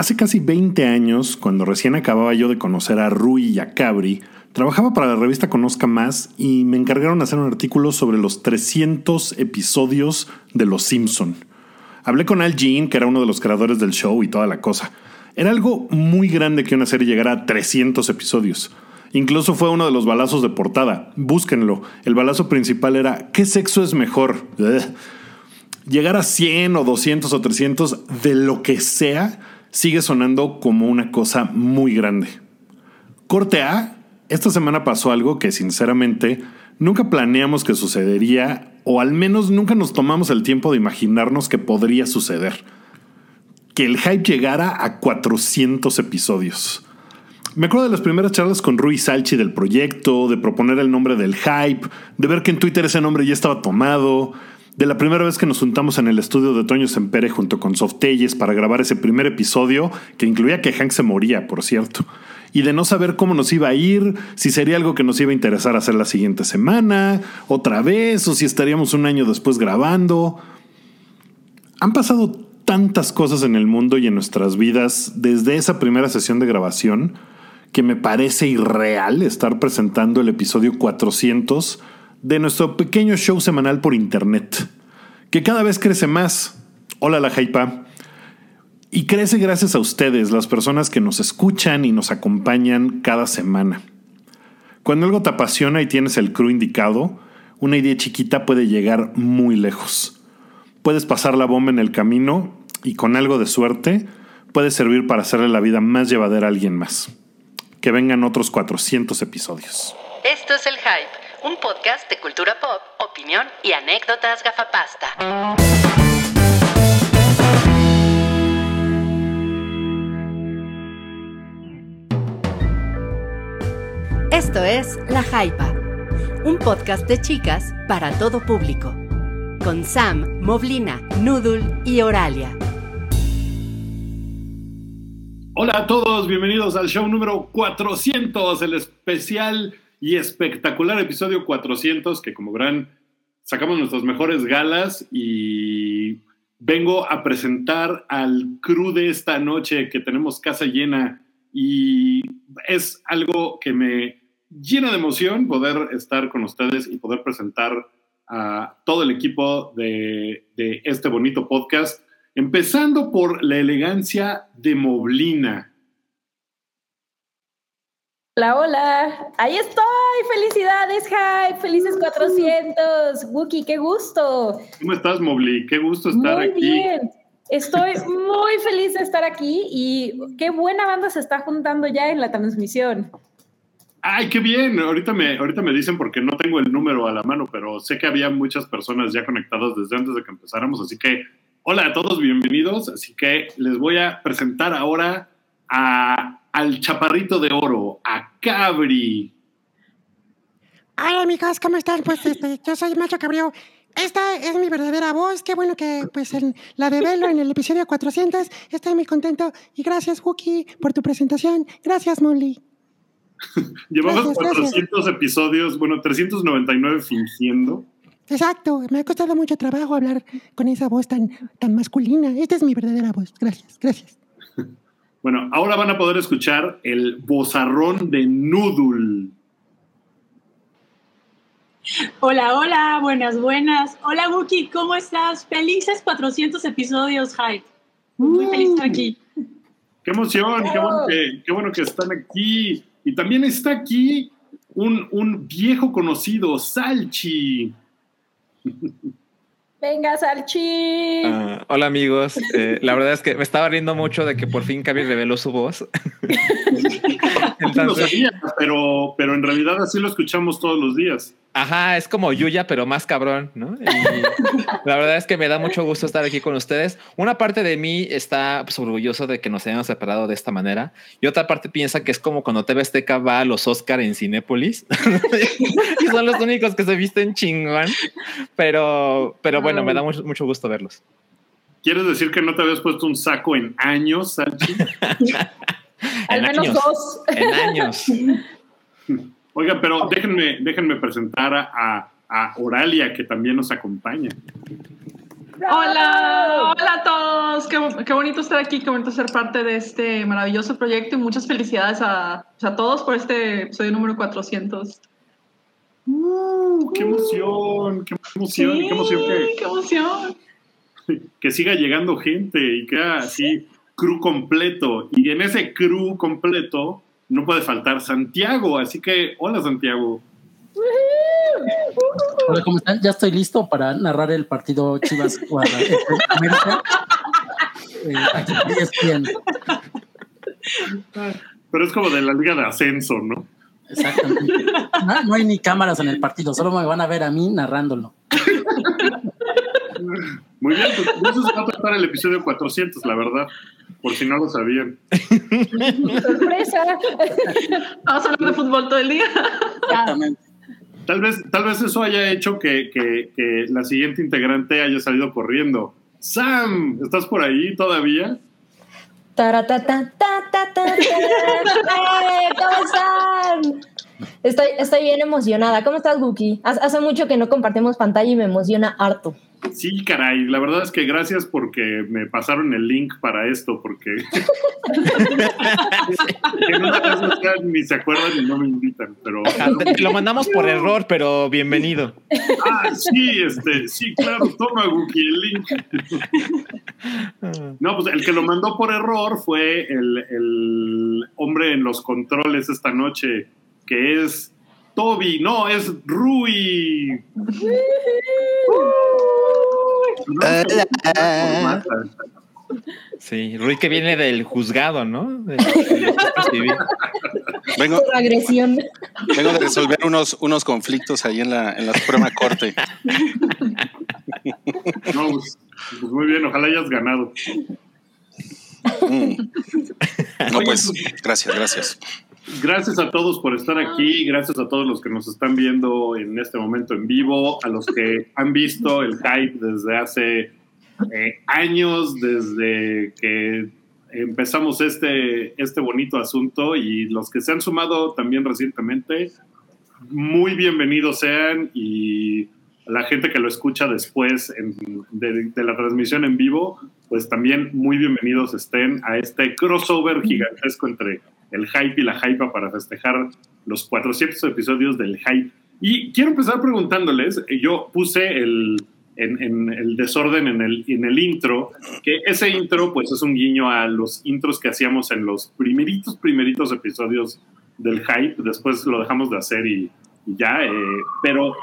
Hace casi 20 años, cuando recién acababa yo de conocer a Rui y a Cabri, trabajaba para la revista Conozca Más y me encargaron hacer un artículo sobre los 300 episodios de Los Simpson. Hablé con Al Jean, que era uno de los creadores del show y toda la cosa. Era algo muy grande que una serie llegara a 300 episodios. Incluso fue uno de los balazos de portada. Búsquenlo. El balazo principal era ¿qué sexo es mejor? Llegar a 100 o 200 o 300 de lo que sea sigue sonando como una cosa muy grande. Corte A, esta semana pasó algo que sinceramente nunca planeamos que sucedería o al menos nunca nos tomamos el tiempo de imaginarnos que podría suceder. Que el hype llegara a 400 episodios. Me acuerdo de las primeras charlas con Rui Salchi del proyecto, de proponer el nombre del hype, de ver que en Twitter ese nombre ya estaba tomado, de la primera vez que nos juntamos en el estudio de Toño Sempere junto con Softelles para grabar ese primer episodio, que incluía que Hank se moría, por cierto, y de no saber cómo nos iba a ir, si sería algo que nos iba a interesar hacer la siguiente semana, otra vez, o si estaríamos un año después grabando. Han pasado tantas cosas en el mundo y en nuestras vidas desde esa primera sesión de grabación que me parece irreal estar presentando el episodio 400 de nuestro pequeño show semanal por internet, que cada vez crece más. Hola la Jaipa. Y crece gracias a ustedes, las personas que nos escuchan y nos acompañan cada semana. Cuando algo te apasiona y tienes el crew indicado, una idea chiquita puede llegar muy lejos. Puedes pasar la bomba en el camino y con algo de suerte puede servir para hacerle la vida más llevadera a alguien más. Que vengan otros 400 episodios. Esto es El Hype un podcast de cultura pop, opinión y anécdotas gafapasta. Esto es La Jaipa, un podcast de chicas para todo público, con Sam, Moblina, Noodle y Oralia. Hola a todos, bienvenidos al show número 400, el especial y espectacular episodio 400 que como verán sacamos nuestras mejores galas y vengo a presentar al crew de esta noche que tenemos casa llena y es algo que me llena de emoción poder estar con ustedes y poder presentar a todo el equipo de, de este bonito podcast, empezando por la elegancia de Moblina. Hola, hola. Ahí estoy. Felicidades, Hype. Felices 400. Wookie, qué gusto. ¿Cómo estás, Mobli? Qué gusto estar muy aquí. Bien. Estoy muy feliz de estar aquí y qué buena banda se está juntando ya en la transmisión. Ay, qué bien. Ahorita me, ahorita me dicen porque no tengo el número a la mano, pero sé que había muchas personas ya conectadas desde antes de que empezáramos. Así que, hola a todos, bienvenidos. Así que les voy a presentar ahora a al chaparrito de oro, a Cabri. Hola amigos, ¿cómo están? Pues este, yo soy Macho Cabrio. Esta es mi verdadera voz. Qué bueno que pues en la de Velo en el episodio 400. Estoy muy contento. Y gracias, Wookie, por tu presentación. Gracias, Molly. Llevamos 400 episodios, bueno, 399 fingiendo. Exacto, me ha costado mucho trabajo hablar con esa voz tan, tan masculina. Esta es mi verdadera voz. Gracias, gracias. Bueno, ahora van a poder escuchar el bozarrón de Noodle. Hola, hola, buenas, buenas. Hola, Wookie, ¿cómo estás? Felices 400 episodios, Hype. Muy feliz de estar aquí. ¡Qué emoción! Qué, bueno que, qué bueno que están aquí! Y también está aquí un, un viejo conocido, Salchi. Venga, Salchi. Ah, hola amigos. Eh, la verdad es que me estaba riendo mucho de que por fin Cabi reveló su voz. Entonces, sabía, pero, pero en realidad así lo escuchamos todos los días. Ajá, es como Yuya, pero más cabrón, ¿no? la verdad es que me da mucho gusto estar aquí con ustedes. Una parte de mí está pues, orgulloso de que nos hayamos separado de esta manera y otra parte piensa que es como cuando TV Azteca va a los Oscar en Cinépolis y son los únicos que se visten chingón. Pero, pero bueno, me da mucho, mucho gusto verlos. ¿Quieres decir que no te habías puesto un saco en años, Salchi? Al menos dos. En años. Oiga, pero déjenme, déjenme presentar a, a, Oralia, que también nos acompaña. Hola, hola a todos. Qué, qué, bonito estar aquí, qué bonito ser parte de este maravilloso proyecto y muchas felicidades a, a todos por este episodio número 400. Uh, ¡Qué emoción! ¡Qué emoción! Sí, ¡Qué emoción que, qué emoción! Que siga llegando gente y que así crew completo. Y en ese crew completo no puede faltar Santiago. Así que, hola Santiago. Hola, ¿cómo están? Ya estoy listo para narrar el partido Chivas América. Eh, aquí bien. Pero es como de la liga de ascenso, ¿no? Exactamente. No, no, hay ni cámaras en el partido, solo me van a ver a mí narrándolo. Muy bien, pues eso se va a tratar el episodio 400, la verdad, por si no lo sabían. ¡Sorpresa! Vamos a hablar de fútbol todo el día. Exactamente. Tal vez, tal vez eso haya hecho que, que, que la siguiente integrante haya salido corriendo. Sam, ¿estás por ahí todavía? Taratata, ta, ta, ta, ¿Cómo están? Estoy, estoy bien emocionada. ¿Cómo estás, Guki? Hace mucho que no compartimos pantalla y me emociona harto. Sí, caray, la verdad es que gracias porque me pasaron el link para esto, porque en una vez ni se acuerdan y no me invitan, pero... Lo mandamos por error, pero bienvenido. Ah, sí, este, sí, claro, toma Guki el link. No, pues el que lo mandó por error fue el, el hombre en los controles esta noche, que es Toby, no, es Rui. Sí, Rui que viene del juzgado, ¿no? De, vengo, agresión. vengo de resolver unos, unos conflictos ahí en la, en la Suprema Corte. No, pues, pues muy bien, ojalá hayas ganado. Mm. No, pues, gracias, gracias. Gracias a todos por estar aquí, gracias a todos los que nos están viendo en este momento en vivo, a los que han visto el hype desde hace eh, años, desde que empezamos este, este bonito asunto y los que se han sumado también recientemente, muy bienvenidos sean y la gente que lo escucha después de, de la transmisión en vivo, pues también muy bienvenidos estén a este crossover gigantesco entre el hype y la hype para festejar los 400 episodios del hype. Y quiero empezar preguntándoles, yo puse el, en, en, el desorden en el, en el intro, que ese intro pues es un guiño a los intros que hacíamos en los primeritos, primeritos episodios del hype, después lo dejamos de hacer y, y ya, eh, pero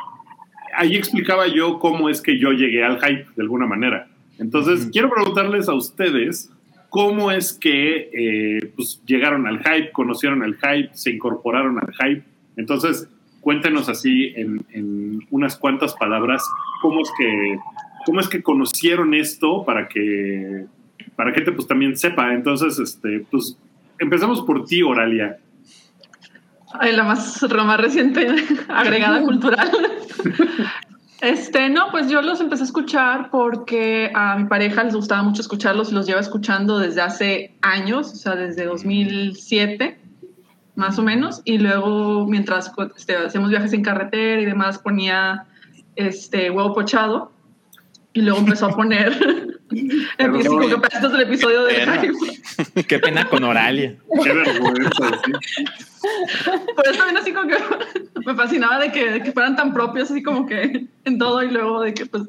ahí explicaba yo cómo es que yo llegué al hype de alguna manera. Entonces, quiero preguntarles a ustedes, cómo es que eh, pues, llegaron al hype, conocieron el hype, se incorporaron al hype. Entonces, cuéntenos así en, en, unas cuantas palabras cómo es que cómo es que conocieron esto para que para que te pues también sepa. Entonces, este, pues empezamos por ti, Oralia. Ay, la más, la más reciente agregada cultural. Este, no, pues yo los empecé a escuchar porque a mi pareja les gustaba mucho escucharlos y los lleva escuchando desde hace años, o sea, desde 2007, más o menos. Y luego, mientras este, hacíamos viajes en carretera y demás, ponía este, huevo pochado. Y luego empezó a poner episodios del episodio de Qué, Qué pena con Oralia. Qué vergüenza. ¿sí? Por eso también así como que me fascinaba de que, de que, fueran tan propios, así como que en todo y luego de que pues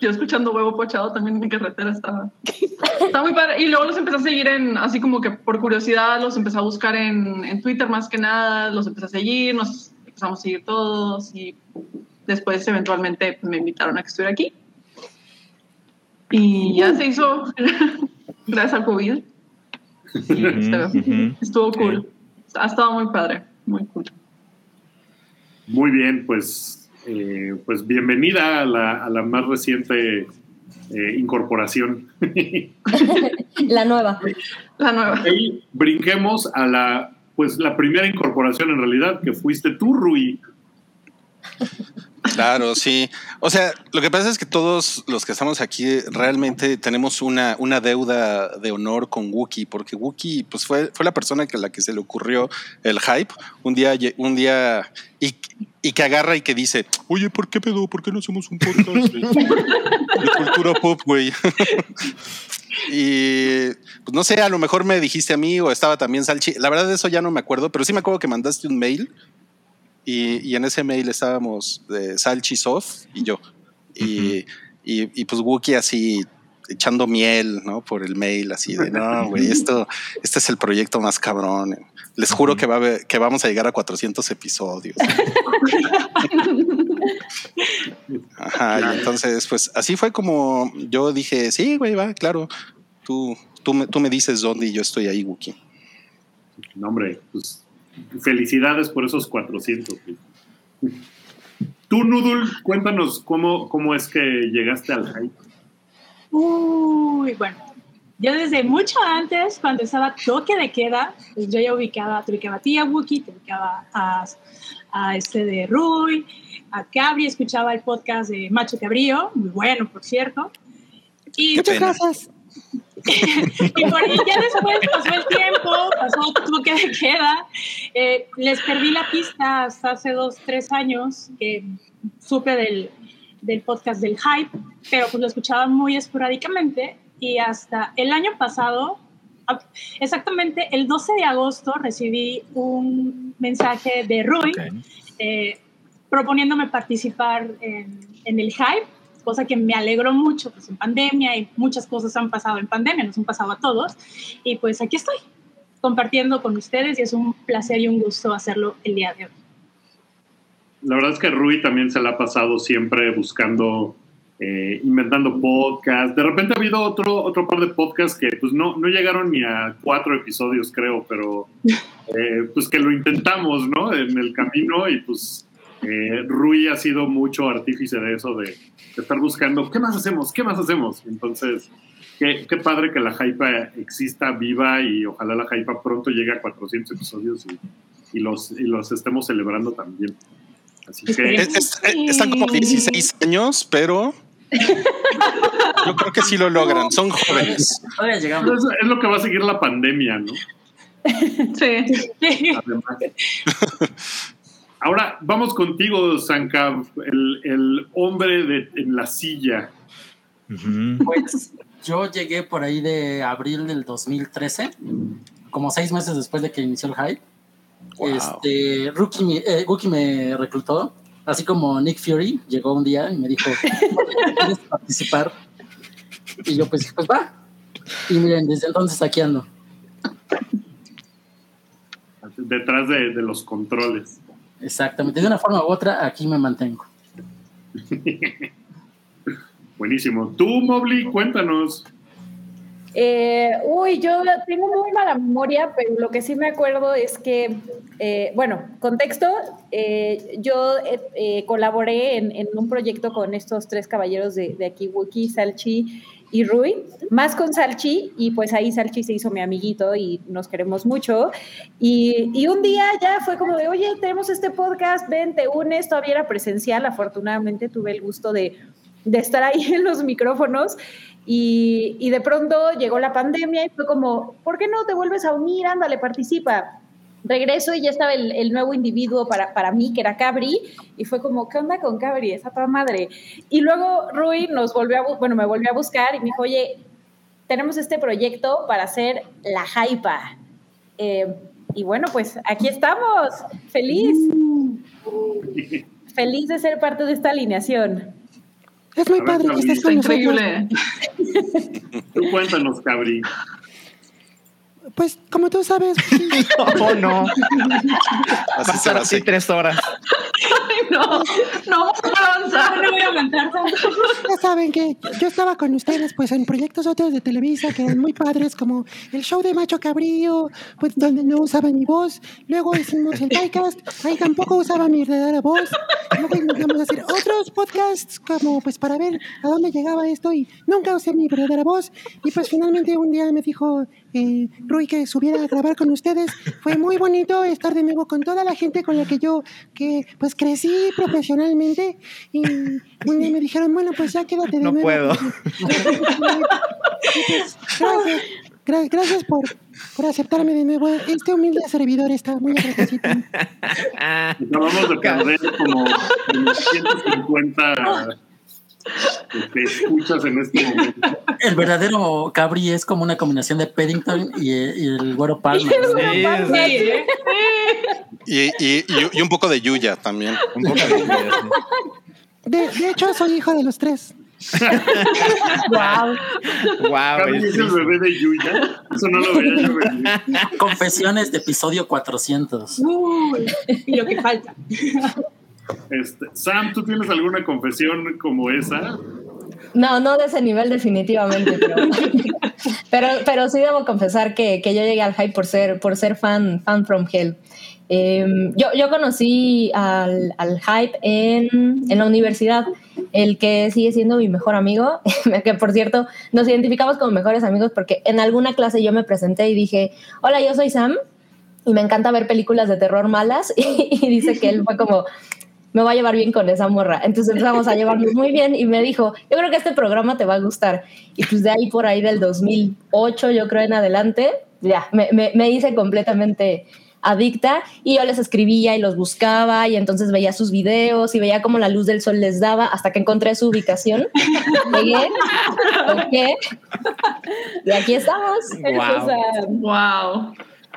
yo escuchando huevo pochado también en mi carretera estaba, estaba muy padre. Y luego los empecé a seguir en, así como que por curiosidad, los empecé a buscar en, en Twitter más que nada, los empecé a seguir, nos empezamos a seguir todos y después eventualmente me invitaron a que estuviera aquí. Y ya se hizo gracias al COVID. -huh. Estuvo cool. Ha estado muy padre, muy cool. Muy bien, pues, eh, pues bienvenida a la, a la más reciente eh, incorporación. la nueva. La nueva. Ahí brinquemos a la, pues, la primera incorporación en realidad, que fuiste tú, Rui. Claro, sí. O sea, lo que pasa es que todos los que estamos aquí realmente tenemos una, una deuda de honor con Wookie, porque Wookie pues fue, fue la persona que a la que se le ocurrió el hype. Un día, un día y, que agarra y que dice, oye, ¿por qué pedo? ¿Por qué no hacemos un podcast de, de cultura pop, güey? y pues no sé, a lo mejor me dijiste a mí o estaba también Salchi. La verdad de eso ya no me acuerdo, pero sí me acuerdo que mandaste un mail y, y en ese mail estábamos de Salchi Soft y yo. Y, y, y pues Wookie así echando miel, ¿no? Por el mail, así de, no, güey, esto, este es el proyecto más cabrón. Les juro que, va a que vamos a llegar a 400 episodios. Ajá, y entonces, pues así fue como yo dije, sí, güey, va, claro. Tú, tú, me, tú me dices dónde y yo estoy ahí, Wookie. No, hombre, pues felicidades por esos 400. güey. Tú, Nudul, cuéntanos cómo, cómo es que llegaste al hype. Uy, bueno. Yo desde mucho antes, cuando estaba toque de queda, pues yo ya ubicaba, te ubicaba a ti, a Wookie, te ubicaba a, a este de Rui, a Cabri, escuchaba el podcast de Macho Cabrío, muy bueno, por cierto. Y, Muchas pena. Y por ahí ya después pasó el tiempo, pasó toque de queda, eh, les perdí la pista hasta hace dos, tres años que supe del, del podcast del hype, pero pues lo escuchaba muy esporádicamente y hasta el año pasado, a- exactamente el 12 de agosto, recibí un mensaje de Rui eh, proponiéndome participar en, en el hype, cosa que me alegró mucho, pues en pandemia y muchas cosas han pasado en pandemia, nos han pasado a todos, y pues aquí estoy compartiendo con ustedes y es un placer y un gusto hacerlo el día de hoy. La verdad es que Rui también se la ha pasado siempre buscando, eh, inventando podcasts. De repente ha habido otro, otro par de podcasts que pues no, no llegaron ni a cuatro episodios, creo, pero eh, pues que lo intentamos, ¿no? En el camino y pues eh, Rui ha sido mucho artífice de eso, de, de estar buscando, ¿qué más hacemos? ¿Qué más hacemos? Entonces, qué, qué padre que la hype exista viva y ojalá la hype pronto llegue a 400 episodios y, y los, y los estemos celebrando también. Así que Es- es- están como 16 años, pero yo creo que sí lo logran. Son jóvenes. Es, es lo que va a seguir la pandemia, ¿no? Sí. Además. Ahora vamos contigo, Sankav, el, el hombre de, en la silla. Pues yo llegué por ahí de abril del 2013, como seis meses después de que inició el hype. Wow. Este, Rookie, me- eh, Wookie me reclutó, así como Nick Fury llegó un día y me dijo, ¿quieres participar? Y yo pues, dije, pues va. Y miren, desde entonces aquí ando. Detrás de, de los controles. Exactamente, de una forma u otra aquí me mantengo. Buenísimo. Tú, Mobley, cuéntanos. Eh, uy, yo tengo muy mala memoria, pero lo que sí me acuerdo es que, eh, bueno, contexto, eh, yo colaboré en, en un proyecto con estos tres caballeros de, de aquí, Wookie, Salchi y Rui, más con Salchi, y pues ahí Salchi se hizo mi amiguito y nos queremos mucho. Y, y un día ya fue como de, oye, tenemos este podcast, ven, te unes, todavía era presencial, afortunadamente tuve el gusto de, de estar ahí en los micrófonos. Y, y de pronto llegó la pandemia y fue como, ¿por qué no te vuelves a unir? Ándale, participa. Regreso y ya estaba el, el nuevo individuo para, para mí, que era Cabri, y fue como, ¿qué onda con Cabri? Esa toda madre. Y luego Rui nos volvió a, bu- bueno, me volvió a buscar y me dijo, oye, tenemos este proyecto para hacer la Jaipa. Eh, y bueno, pues aquí estamos, feliz. Feliz de ser parte de esta alineación. Es muy ver, padre estés Está nosotros. increíble. Tú cuéntanos, Cabri. Pues como tú sabes, Oh, no. Así Va a estar así tres horas. Ay, no, no vamos a avanzar. No voy a aguantar tanto. ya saben que yo estaba con ustedes pues en proyectos otros de Televisa que eran muy padres como el show de Macho Cabrillo, pues donde no usaba mi voz. Luego hicimos el podcast, ahí tampoco usaba mi verdadera voz. Luego intentamos hacer otros podcasts como pues para ver a dónde llegaba esto y nunca usé mi verdadera voz. Y pues finalmente un día me dijo eh, Rui que subiera a grabar con ustedes. Fue muy bonito estar de nuevo con toda la gente con la que yo que pues crecí profesionalmente y un día me dijeron, bueno, pues ya quédate de No nuevo. puedo. Y, pues, gracias. Gra- gracias por, por aceptarme de nuevo. Este humilde servidor está muy agradecido. Acabamos de perder como 150 este, escuchas en este momento. El verdadero Cabri es como una combinación de Paddington y, y el güero Palma. Sí, Sí, ¿eh? Y, y- y- y un poco de Yuya también. un poco de- De, de hecho, soy hijo de los tres. Wow. Wow, es es el bebé de Yuya. Eso no lo veía yo venir. Confesiones de episodio 400. Uy, y lo que falta. Este, Sam, ¿tú tienes alguna confesión como esa? No, no de ese nivel definitivamente, pero, pero, sí debo confesar que, que yo llegué al hype por ser, por ser fan, fan from hell. Eh, yo, yo conocí al, al hype en, en la universidad, el que sigue siendo mi mejor amigo, que por cierto nos identificamos como mejores amigos porque en alguna clase yo me presenté y dije, hola, yo soy Sam y me encanta ver películas de terror malas y dice que él fue como, me va a llevar bien con esa morra. Entonces empezamos a llevarnos muy bien y me dijo, yo creo que este programa te va a gustar. Y pues de ahí por ahí del 2008, yo creo en adelante, ya, me, me, me hice completamente adicta y yo les escribía y los buscaba y entonces veía sus videos y veía cómo la luz del sol les daba hasta que encontré su ubicación. Llegué, toqué y aquí estamos. O sea, Wow.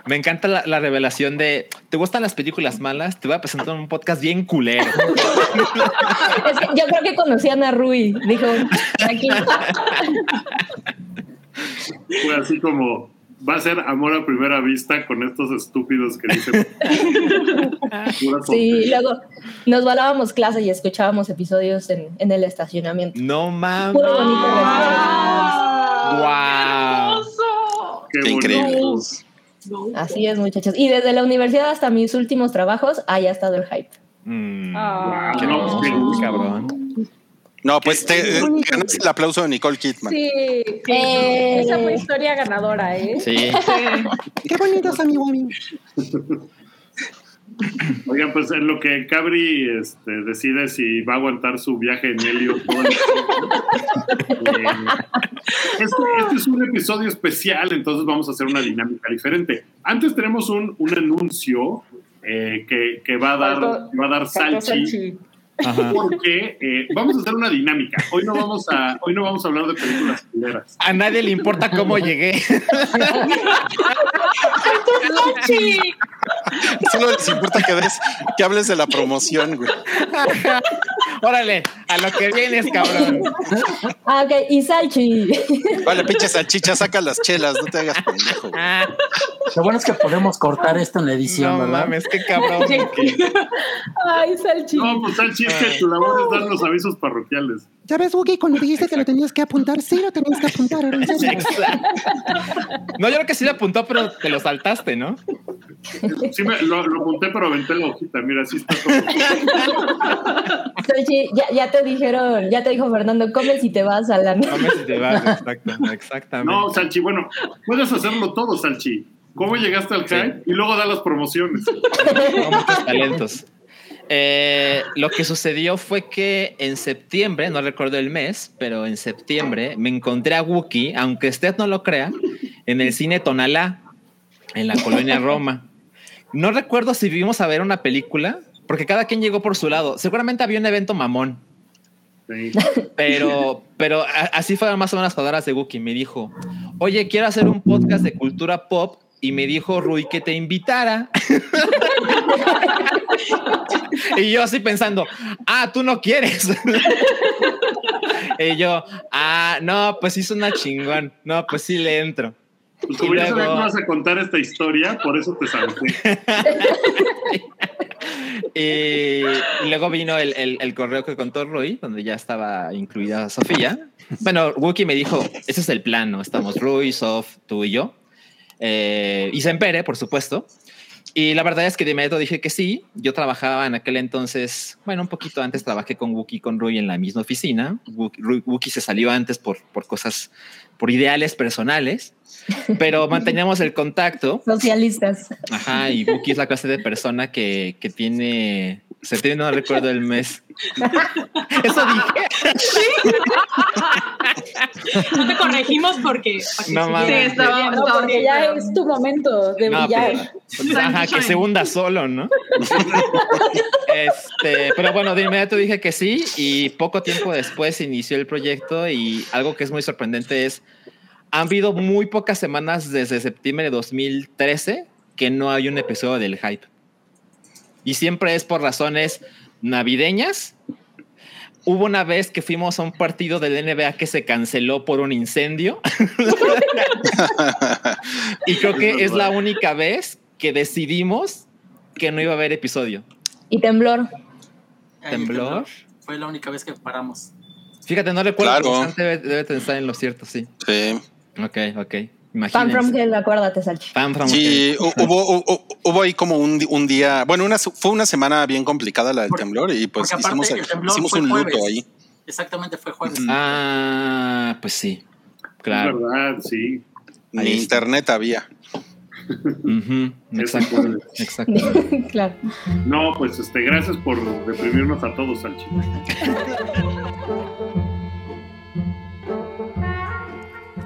Me encanta la, la revelación de ¿te gustan las películas malas? Te voy a presentar un podcast bien culero. es que yo creo que conocían a Rui. Dijo, aquí. Fue así como, va a ser amor a primera vista con estos estúpidos que dicen. Sí, luego nos volábamos clase y escuchábamos episodios en, en el estacionamiento. No mames. Puro bonito Wow. Qué Qué bonito. increíble. Así es, muchachos. Y desde la universidad hasta mis últimos trabajos, ahí ha estado el hype. Mm, Ah. qué No, qué cabrón. No, pues te eh, ganaste el aplauso de Nicole Kidman. Sí, Eh. esa fue historia ganadora, ¿eh? Sí. Qué bonito es mi Wami. Oigan, pues en lo que Cabri este, decide si va a aguantar su viaje en helio. Eh, este, este es un episodio especial, entonces vamos a hacer una dinámica diferente. Antes tenemos un, un anuncio eh, que, que va a dar, va a dar. Salchi. Ajá. Porque eh, vamos a hacer una dinámica. Hoy no vamos a, hoy no vamos a hablar de películas culeras. A nadie le importa cómo llegué. Solo les importa que, des, que hables de la promoción, güey. Órale, a lo que vienes, cabrón. Ah, ok. Y Salchi. Vale, pinche salchicha, saca las chelas, no te hagas pendejo. güey. Lo bueno es que podemos cortar esto en la edición, no ¿verdad? mames, qué cabrón. que- Ay, Salchi. No, pues Salchi, es que tu labor es dar los avisos parroquiales. ¿Ya ves, Wookie, cuando dijiste que lo tenías que apuntar? Sí, lo tenías que apuntar. Exacto. No, yo creo que sí le apuntó, pero te lo saltaste, ¿no? Sí, me, lo, lo apunté, pero aventé la hojita. Mira, así está todo. Salchi, ya, ya te dijeron, ya te dijo Fernando, come si te vas, Alan. No me si te vas, exacto, exactamente. No, Salchi, bueno, puedes hacerlo todo, Salchi. ¿Cómo llegaste al hype? Y luego da las promociones. Tengo muchos talentos. Eh, lo que sucedió fue que en septiembre, no recuerdo el mes, pero en septiembre me encontré a Wookie, aunque usted no lo crea, en el cine Tonalá, en la colonia Roma. No recuerdo si vimos a ver una película, porque cada quien llegó por su lado. Seguramente había un evento mamón, Sí. pero, pero así fueron más o menos las palabras de Wookie. Me dijo, oye, quiero hacer un podcast de cultura pop. Y me dijo Rui que te invitara. y yo así pensando, ah, tú no quieres. y yo, ah, no, pues hizo una chingón. No, pues sí le entro. Pues como ya luego- ibas a contar esta historia, por eso te salté. Y, y luego vino el, el- el correo que contó Rui, donde ya estaba incluida Sofía. Bueno, Wookie me dijo, ese es el plan, ¿no? Estamos Rui, Sof, tú y yo. Eh, y Sempere, por supuesto. Y la verdad es que de inmediato dije que sí. Yo trabajaba en aquel entonces, bueno, un poquito antes trabajé con Wookie y con Rui en la misma oficina. Wookie, se salió antes por, por cosas, por ideales personales, pero manteníamos el contacto. Socialistas. Ajá, y Wookie es la clase de persona que, que tiene Septiembre no recuerdo el mes. Eso dije. No te corregimos porque. No mames. Sí, estaba- No, porque porque- ya es tu momento de No, brillar. pero- ajá, que se hunda solo, ¿no? Este, pero bueno, de inmediato dije que sí y poco tiempo después inició el proyecto y algo que es muy sorprendente es, han habido muy pocas semanas desde septiembre de 2013 que no hay un episodio del hype. Y siempre es por razones navideñas. Hubo una vez que fuimos a un partido del NBA que se canceló por un incendio. y creo que es la única vez que decidimos que no iba a haber episodio. Y temblor. ¿Temblor? Fue la única vez que paramos. Fíjate, no recuerdo. Claro. debe, debe de estar en lo cierto, sí. Sí. Ok, ok. Fan from Imagínense. Hell, acuérdate, Salchi. Fan from Sí, hell. hu- hubo, hu- hubo ahí como un, un día, bueno, una, fue una semana bien complicada la del Porque- temblor y pues hicimos, el temblor hicimos un luto jueves. ahí. Exactamente, fue jueves. Ah, pues sí. Es Claro. verdad, sí. Ni Ahí está. internet había. Ujú, Eso Exacto. Exacto. claro. No, pues este, gracias por deprimirnos a todos, Salchi.